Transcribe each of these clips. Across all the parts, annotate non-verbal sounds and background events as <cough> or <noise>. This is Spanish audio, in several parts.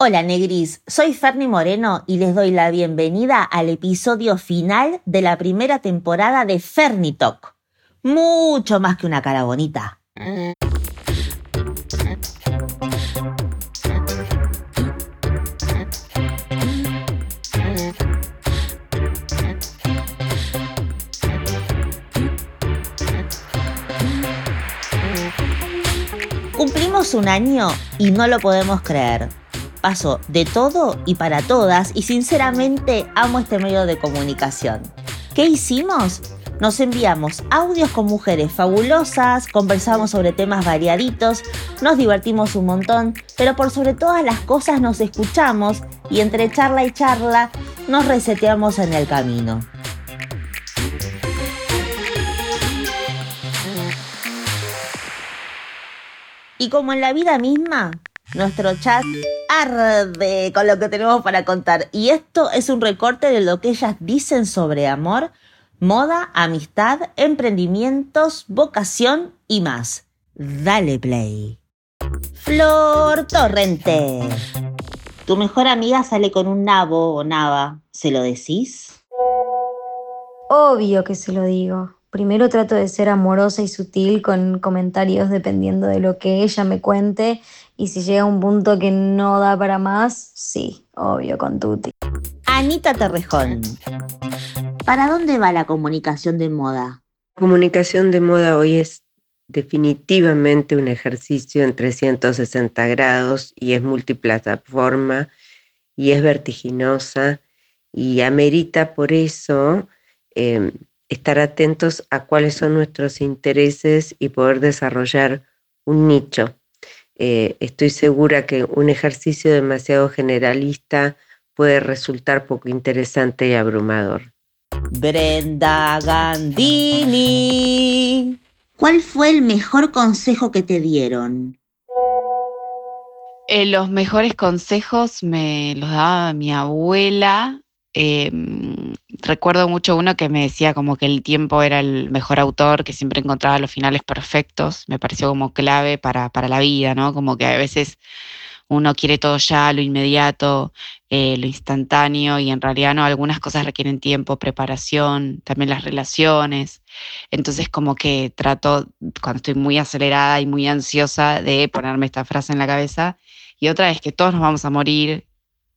Hola Negris, soy Ferni Moreno y les doy la bienvenida al episodio final de la primera temporada de Ferni Talk. Mucho más que una cara bonita. Cumplimos un año y no lo podemos creer. Paso de todo y para todas y sinceramente amo este medio de comunicación. ¿Qué hicimos? Nos enviamos audios con mujeres fabulosas, conversamos sobre temas variaditos, nos divertimos un montón, pero por sobre todas las cosas nos escuchamos y entre charla y charla nos reseteamos en el camino. Y como en la vida misma, nuestro chat arde con lo que tenemos para contar. Y esto es un recorte de lo que ellas dicen sobre amor, moda, amistad, emprendimientos, vocación y más. Dale play. Flor Torrente. Tu mejor amiga sale con un nabo o nava. ¿Se lo decís? Obvio que se lo digo. Primero trato de ser amorosa y sutil con comentarios dependiendo de lo que ella me cuente y si llega un punto que no da para más, sí, obvio, con Tuti. Anita Terrejón. ¿Para dónde va la comunicación de moda? Comunicación de moda hoy es definitivamente un ejercicio en 360 grados y es multiplataforma y es vertiginosa y amerita por eso em, estar atentos a cuáles son nuestros intereses y poder desarrollar un nicho. Eh, estoy segura que un ejercicio demasiado generalista puede resultar poco interesante y abrumador. Brenda Gandini. ¿Cuál fue el mejor consejo que te dieron? Eh, los mejores consejos me los daba mi abuela. Em, recuerdo mucho uno que me decía como que el tiempo era el mejor autor, que siempre encontraba los finales perfectos. Me pareció como clave para, para la vida, ¿no? Como que a veces uno quiere todo ya, lo inmediato, eh, lo instantáneo, y en realidad no, algunas cosas requieren tiempo, preparación, también las relaciones. Entonces como que trato, cuando estoy muy acelerada y muy ansiosa, de ponerme esta frase en la cabeza. Y otra es que todos nos vamos a morir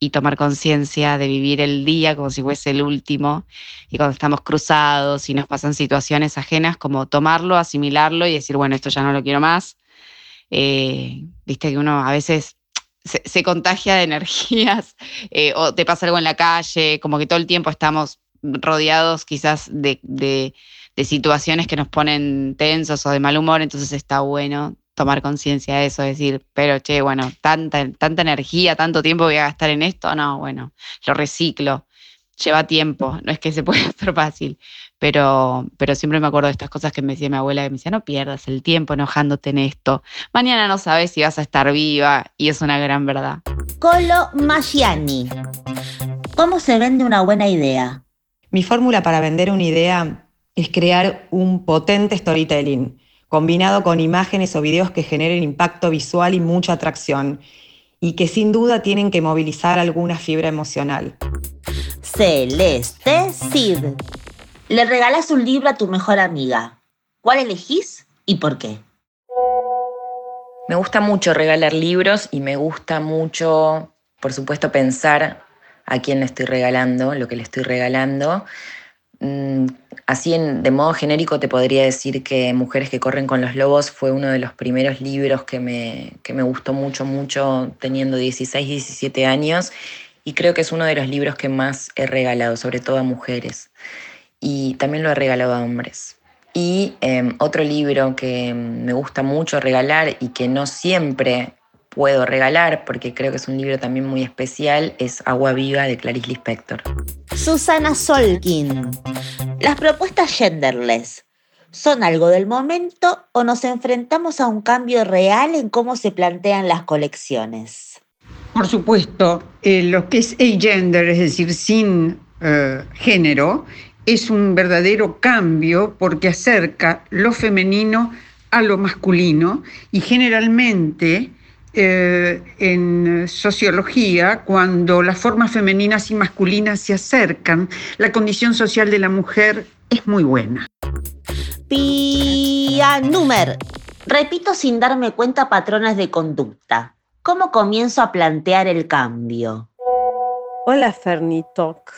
y tomar conciencia de vivir el día como si fuese el último. Y cuando estamos cruzados y nos pasan situaciones ajenas, como tomarlo, asimilarlo y decir, bueno, esto ya no lo quiero más. Eh, viste que uno a veces se, contagia de <laughs> energías eh, o te pasa algo en la calle, como que todo el tiempo estamos rodeados quizás de, de, situaciones que nos ponen tensos o de mal humor, entonces está bueno tomar conciencia de eso, decir, pero che, bueno, tanta, tanta energía, tanto tiempo voy a gastar en esto, no, bueno, lo reciclo, lleva tiempo, no es que se <laughs> pueda hacer fácil, pero, pero siempre me acuerdo de estas cosas que me decía mi abuela, que me decía, no pierdas el tiempo enojándote en esto, mañana no sabes si vas a estar viva, y es una gran verdad. Colo Magiani. ¿Cómo se vende una buena idea? Mi fórmula para vender una idea es crear un potente storytelling combinado con imágenes o videos que generen impacto visual y mucha atracción, y que sin duda tienen que movilizar alguna fibra emocional. Celeste Sid. Le regalas un libro a tu mejor amiga. ¿Cuál elegís y por qué? Me gusta mucho regalar libros y me gusta mucho, por supuesto, pensar a quién le estoy regalando, lo que le estoy regalando. Mm, así de modo genérico te podría decir que Mujeres que corren con los lobos fue uno de los primeros libros que me, que me gustó mucho, mucho teniendo 16, 17 años y creo que es uno de los libros que más he regalado, sobre todo a mujeres y también lo he regalado a hombres. Y em, otro libro que me gusta mucho regalar y que no siempre puedo regalar, porque creo que es un libro también muy especial, es Agua Viva de Clarice Lispector. Susana Solkin. Las propuestas genderless. ¿Son algo del momento o nos enfrentamos a un cambio real en cómo se plantean las colecciones? Por supuesto, eh, lo que es agender, es decir, sin eh, género, es un verdadero cambio porque acerca lo femenino a lo masculino y generalmente eh, en sociología, cuando las formas femeninas y masculinas se acercan, la condición social de la mujer es muy buena. Pianumer. Repito sin darme cuenta patrones de conducta. ¿Cómo comienzo a plantear el cambio? Hola Fernitok.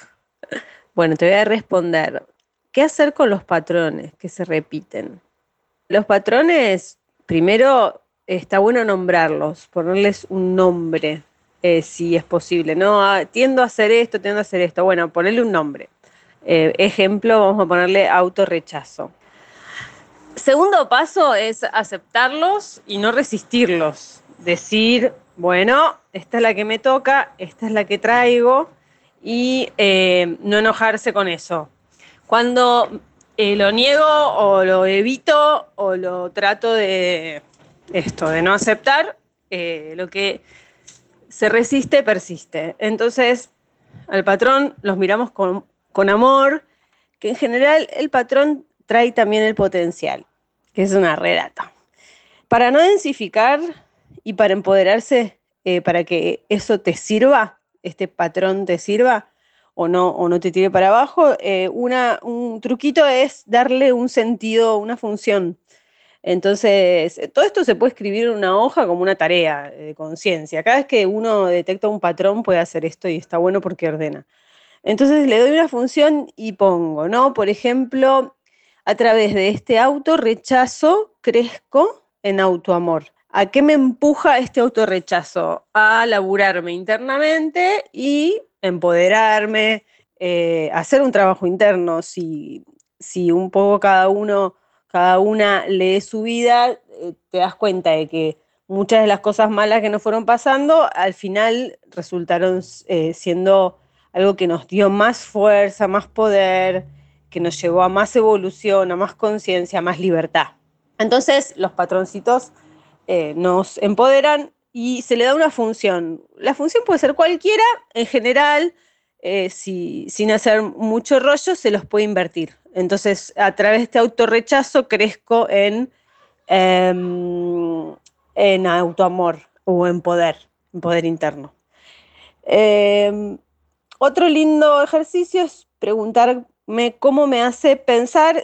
Bueno, te voy a responder. ¿Qué hacer con los patrones que se repiten? Los patrones, primero, está bueno nombrarlos, ponerles un nombre, eh, si es posible. No, ah, tiendo a hacer esto, tiendo a hacer esto. Bueno, ponerle un nombre. Eh, ejemplo, vamos a ponerle autorrechazo. Segundo paso es aceptarlos y no resistirlos. Decir, bueno, esta es la que me toca, esta es la que traigo y eh, no enojarse con eso. Cuando lo niego o lo evito o lo trato de esto, de no aceptar, eh, lo que se resiste, persiste. Entonces, al patrón los miramos con, con amor, que en general el patrón trae también el potencial, que es una redata. Para no densificar y para empoderarse, eh, para que eso te sirva, este patrón te sirva, o no, o no te tire para abajo, eh, una, un truquito es darle un sentido, una función. Entonces, todo esto se puede escribir en una hoja como una tarea de conciencia. Cada vez que uno detecta un patrón puede hacer esto y está bueno porque ordena. Entonces le doy una función y pongo, ¿no? Por ejemplo, a través de este autorrechazo crezco en autoamor. ¿A qué me empuja este autorrechazo? A laburarme internamente y empoderarme, eh, hacer un trabajo interno. Si, si un poco cada uno cada una lee su vida, eh, te das cuenta de que muchas de las cosas malas que nos fueron pasando al final resultaron eh, siendo algo que nos dio más fuerza, más poder, que nos llevó a más evolución, a más conciencia, a más libertad. Entonces los patroncitos eh, nos empoderan y se le da una función. La función puede ser cualquiera, en general, si, sin hacer mucho rollo, se los puede invertir. Entonces, a través de este autorrechazo crezco en, em, en autoamor o en poder, en poder interno. Em, otro lindo ejercicio es preguntarme cómo me hace pensar,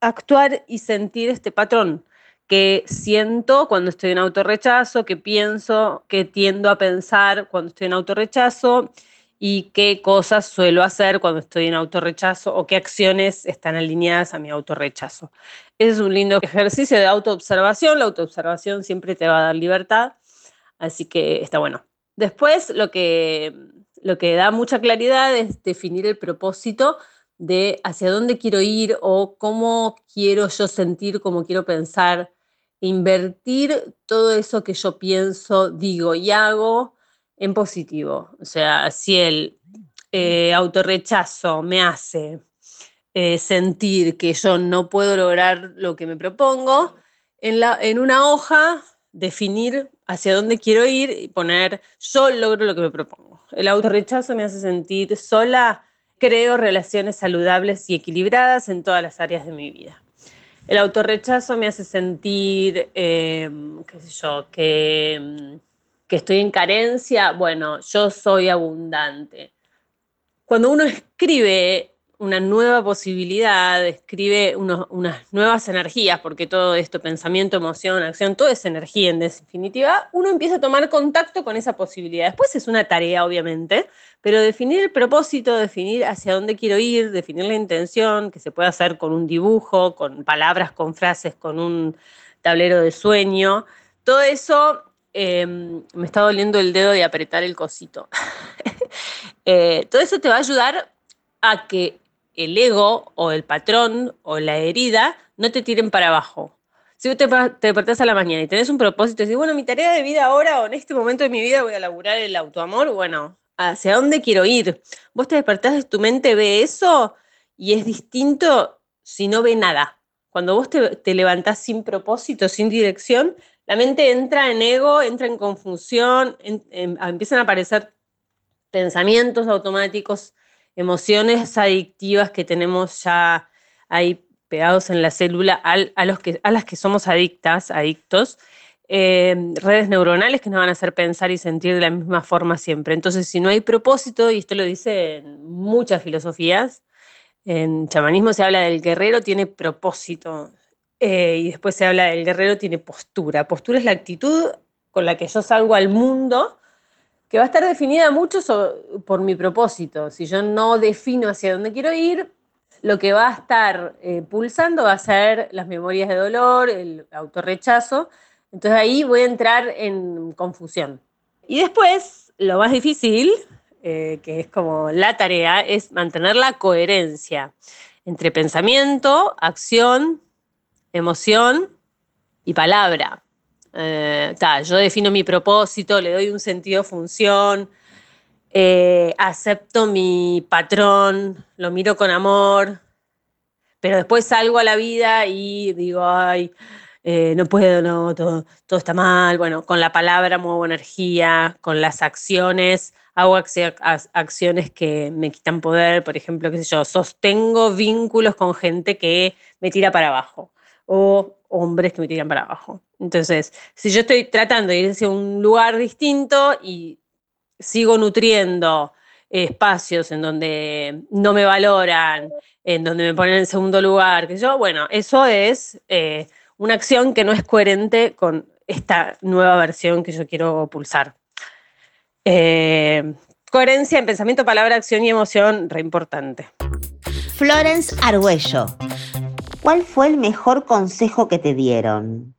actuar y sentir este patrón que siento cuando estoy en autorrechazo, que pienso, que tiendo a pensar cuando estoy en autorrechazo y qué cosas suelo hacer cuando estoy en autorrechazo o qué acciones están alineadas a mi autorrechazo. Ese es un lindo ejercicio de autoobservación. La autoobservación siempre te va a dar libertad, así que está bueno. Después, lo que, lo que da mucha claridad es definir el propósito de hacia dónde quiero ir o cómo quiero yo sentir, cómo quiero pensar, invertir todo eso que yo pienso, digo y hago en positivo. O sea, si el eh, autorrechazo me hace eh, sentir que yo no puedo lograr lo que me propongo, en, la, en una hoja definir hacia dónde quiero ir y poner yo logro lo que me propongo. El autorrechazo me hace sentir sola, creo relaciones saludables y equilibradas en todas las áreas de mi vida. El autorrechazo me hace sentir, eh, qué sé yo, que que estoy en carencia, bueno, yo soy abundante. Cuando uno escribe una nueva posibilidad, escribe unas nuevas energías, porque todo esto, pensamiento, emoción, acción, todo es energía en definitiva, uno empieza a tomar contacto con esa posibilidad. Después es una tarea, obviamente, pero definir el propósito, definir hacia dónde quiero ir, definir la intención, que se puede hacer con un dibujo, con palabras, con frases, con un tablero de sueño, todo eso Em, me está doliendo el dedo de apretar el cosito. <laughs> Eh, todo eso te va a ayudar a que el ego o el patrón o la herida no te tiren para abajo. Si te, te despertás a la mañana y tenés un propósito y decís, bueno, mi tarea de vida ahora o en este momento de mi vida voy a laburar el autoamor, bueno, ¿hacia dónde quiero ir? Vos te despertás, tu mente ve eso y es distinto si no ve nada. Cuando vos te, te levantás sin propósito, sin dirección, la mente entra en ego, entra en confusión, empiezan a aparecer pensamientos automáticos, emociones adictivas que tenemos ya ahí pegados en la célula a, los que, a las que somos adictas, adictos. eh, redes neuronales que nos van a hacer pensar y sentir de la misma forma siempre. Entonces, si no hay propósito, y esto lo dicen muchas filosofías, en chamanismo se habla del guerrero tiene propósito eh, y después se habla del guerrero tiene postura. Postura es la actitud con la que yo salgo al mundo, que va a estar definida mucho por mi propósito. Si yo no defino hacia dónde quiero ir, lo que va a estar eh, pulsando va a ser las memorias de dolor, el autorrechazo, entonces ahí voy a entrar en confusión. Y después, lo más difícil, eh, que es como la tarea, es mantener la coherencia entre pensamiento, acción, emoción y palabra. Eh, yo defino mi propósito, le doy un sentido función, eh, acepto mi patrón, lo miro con amor, pero después salgo a la vida y digo, ay, eh, no puedo, no, todo, todo, está mal. Bueno, con la palabra muevo energía, con las acciones hago acciones que me quitan poder, por ejemplo, qué sé yo, sostengo vínculos con gente que me tira para abajo o hombres que me tiran para abajo. Entonces, si yo estoy tratando de ir hacia un lugar distinto y sigo nutriendo espacios en donde no me valoran, en donde me ponen en segundo lugar, que yo, bueno, eso es eh, una acción que no es coherente con esta nueva versión que yo quiero pulsar. Eh, coherencia en pensamiento, palabra, acción y emoción, re importante. Florence Argüello, ¿cuál fue el mejor consejo que te dieron?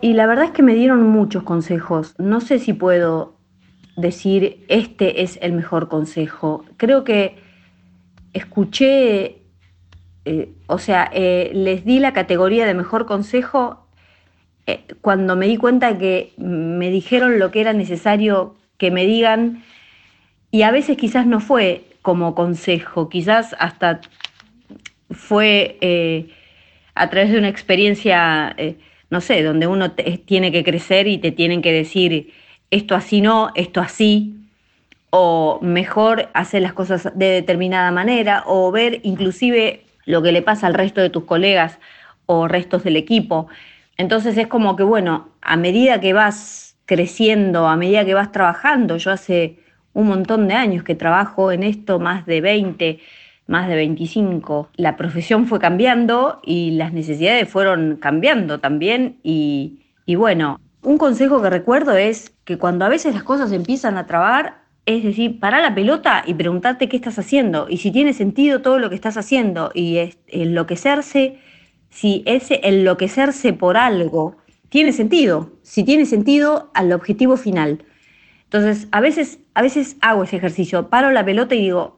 Y la verdad es que me dieron muchos consejos. No sé si puedo decir este es el mejor consejo. Creo que escuché eh, o sea, eh, les di la categoría de mejor consejo eh, cuando me di cuenta que me dijeron lo que era necesario que me digan y a veces quizás no fue como consejo, quizás hasta fue a través de una experiencia, no sé, donde uno tiene que crecer y te tienen que decir esto así no, esto así, o mejor hacer las cosas de determinada manera, o ver inclusive lo que le pasa al resto de tus colegas o restos del equipo. Entonces es como que, bueno, a medida que vas creciendo, a medida que vas trabajando, yo hace un montón de años que trabajo en esto, más de 20, más de 25, la profesión fue cambiando y las necesidades fueron cambiando también y, y bueno, un consejo que recuerdo es que cuando a veces las cosas empiezan a trabar, es decir, para la pelota y preguntarte qué estás haciendo y si tiene sentido todo lo que estás haciendo y enloquecerse, si ese enloquecerse por algo tiene sentido, si tiene sentido al objetivo final. Entonces, a veces, a veces hago ese ejercicio, paro la pelota y digo,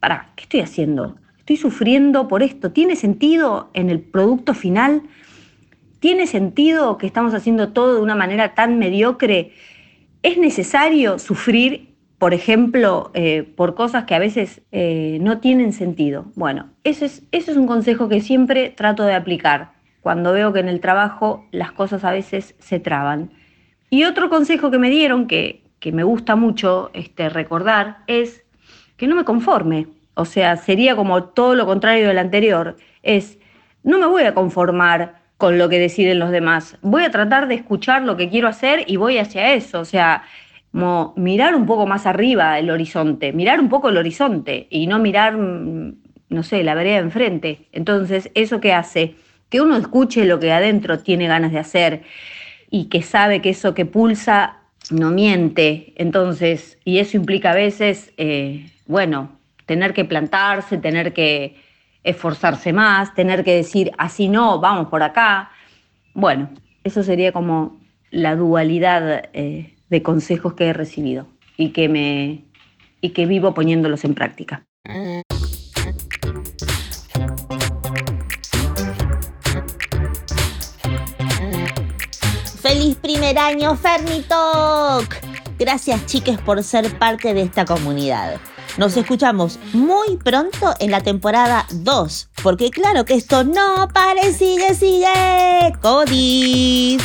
para, ¿qué estoy haciendo? Estoy sufriendo por esto, ¿tiene sentido en el producto final? ¿Tiene sentido que estamos haciendo todo de una manera tan mediocre? ¿Es necesario sufrir por ejemplo, eh, por cosas que a veces eh, no tienen sentido. Bueno, eso es, eso es un consejo que siempre trato de aplicar cuando veo que en el trabajo las cosas a veces se traban. Y otro consejo que me dieron, que, que me gusta mucho este, recordar, es que no me conforme. O sea, sería como todo lo contrario del anterior. Es, no me voy a conformar con lo que deciden los demás. Voy a tratar de escuchar lo que quiero hacer y voy hacia eso. O sea, como mirar un poco más arriba el horizonte, mirar un poco el horizonte y no mirar, mm, no sé, la vereda enfrente. Entonces, ¿eso qué hace? Que uno escuche lo que adentro tiene ganas de hacer y que sabe que eso que pulsa no miente. Entonces, y eso implica a veces, eh, bueno, tener que plantarse, tener que esforzarse más, tener que decir, así no, vamos por acá. Bueno, eso sería como la dualidad. Eh, de consejos que he recibido y que, me, y que vivo poniéndolos en práctica. Año, Fernitalk! Gracias, chiques, por ser parte de esta comunidad. Nos escuchamos muy pronto en la temporada 2, porque claro que esto no pare, sigue, sigue. ¡Codis!